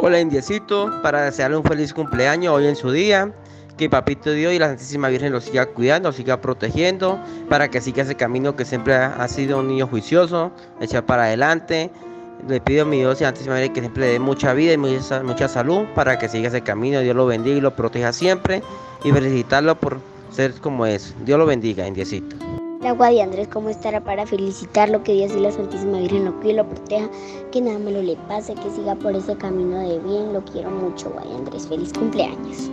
Hola Indiecito, para desearle un feliz cumpleaños hoy en su día. Que Papito Dios y la Santísima Virgen lo siga cuidando, lo siga protegiendo, para que siga ese camino que siempre ha sido un niño juicioso, echar para adelante. Le pido a mi Dios y a la Santísima Virgen que siempre le dé mucha vida y mucha, mucha salud para que siga ese camino. Dios lo bendiga y lo proteja siempre. Y felicitarlo por ser como es. Dios lo bendiga, Indiecito. La agua Andrés, ¿cómo estará para felicitarlo? Que Dios y la Santísima Virgen lo cuide lo proteja, que nada me lo le pase, que siga por ese camino de bien. Lo quiero mucho, Guay Andrés. Feliz cumpleaños.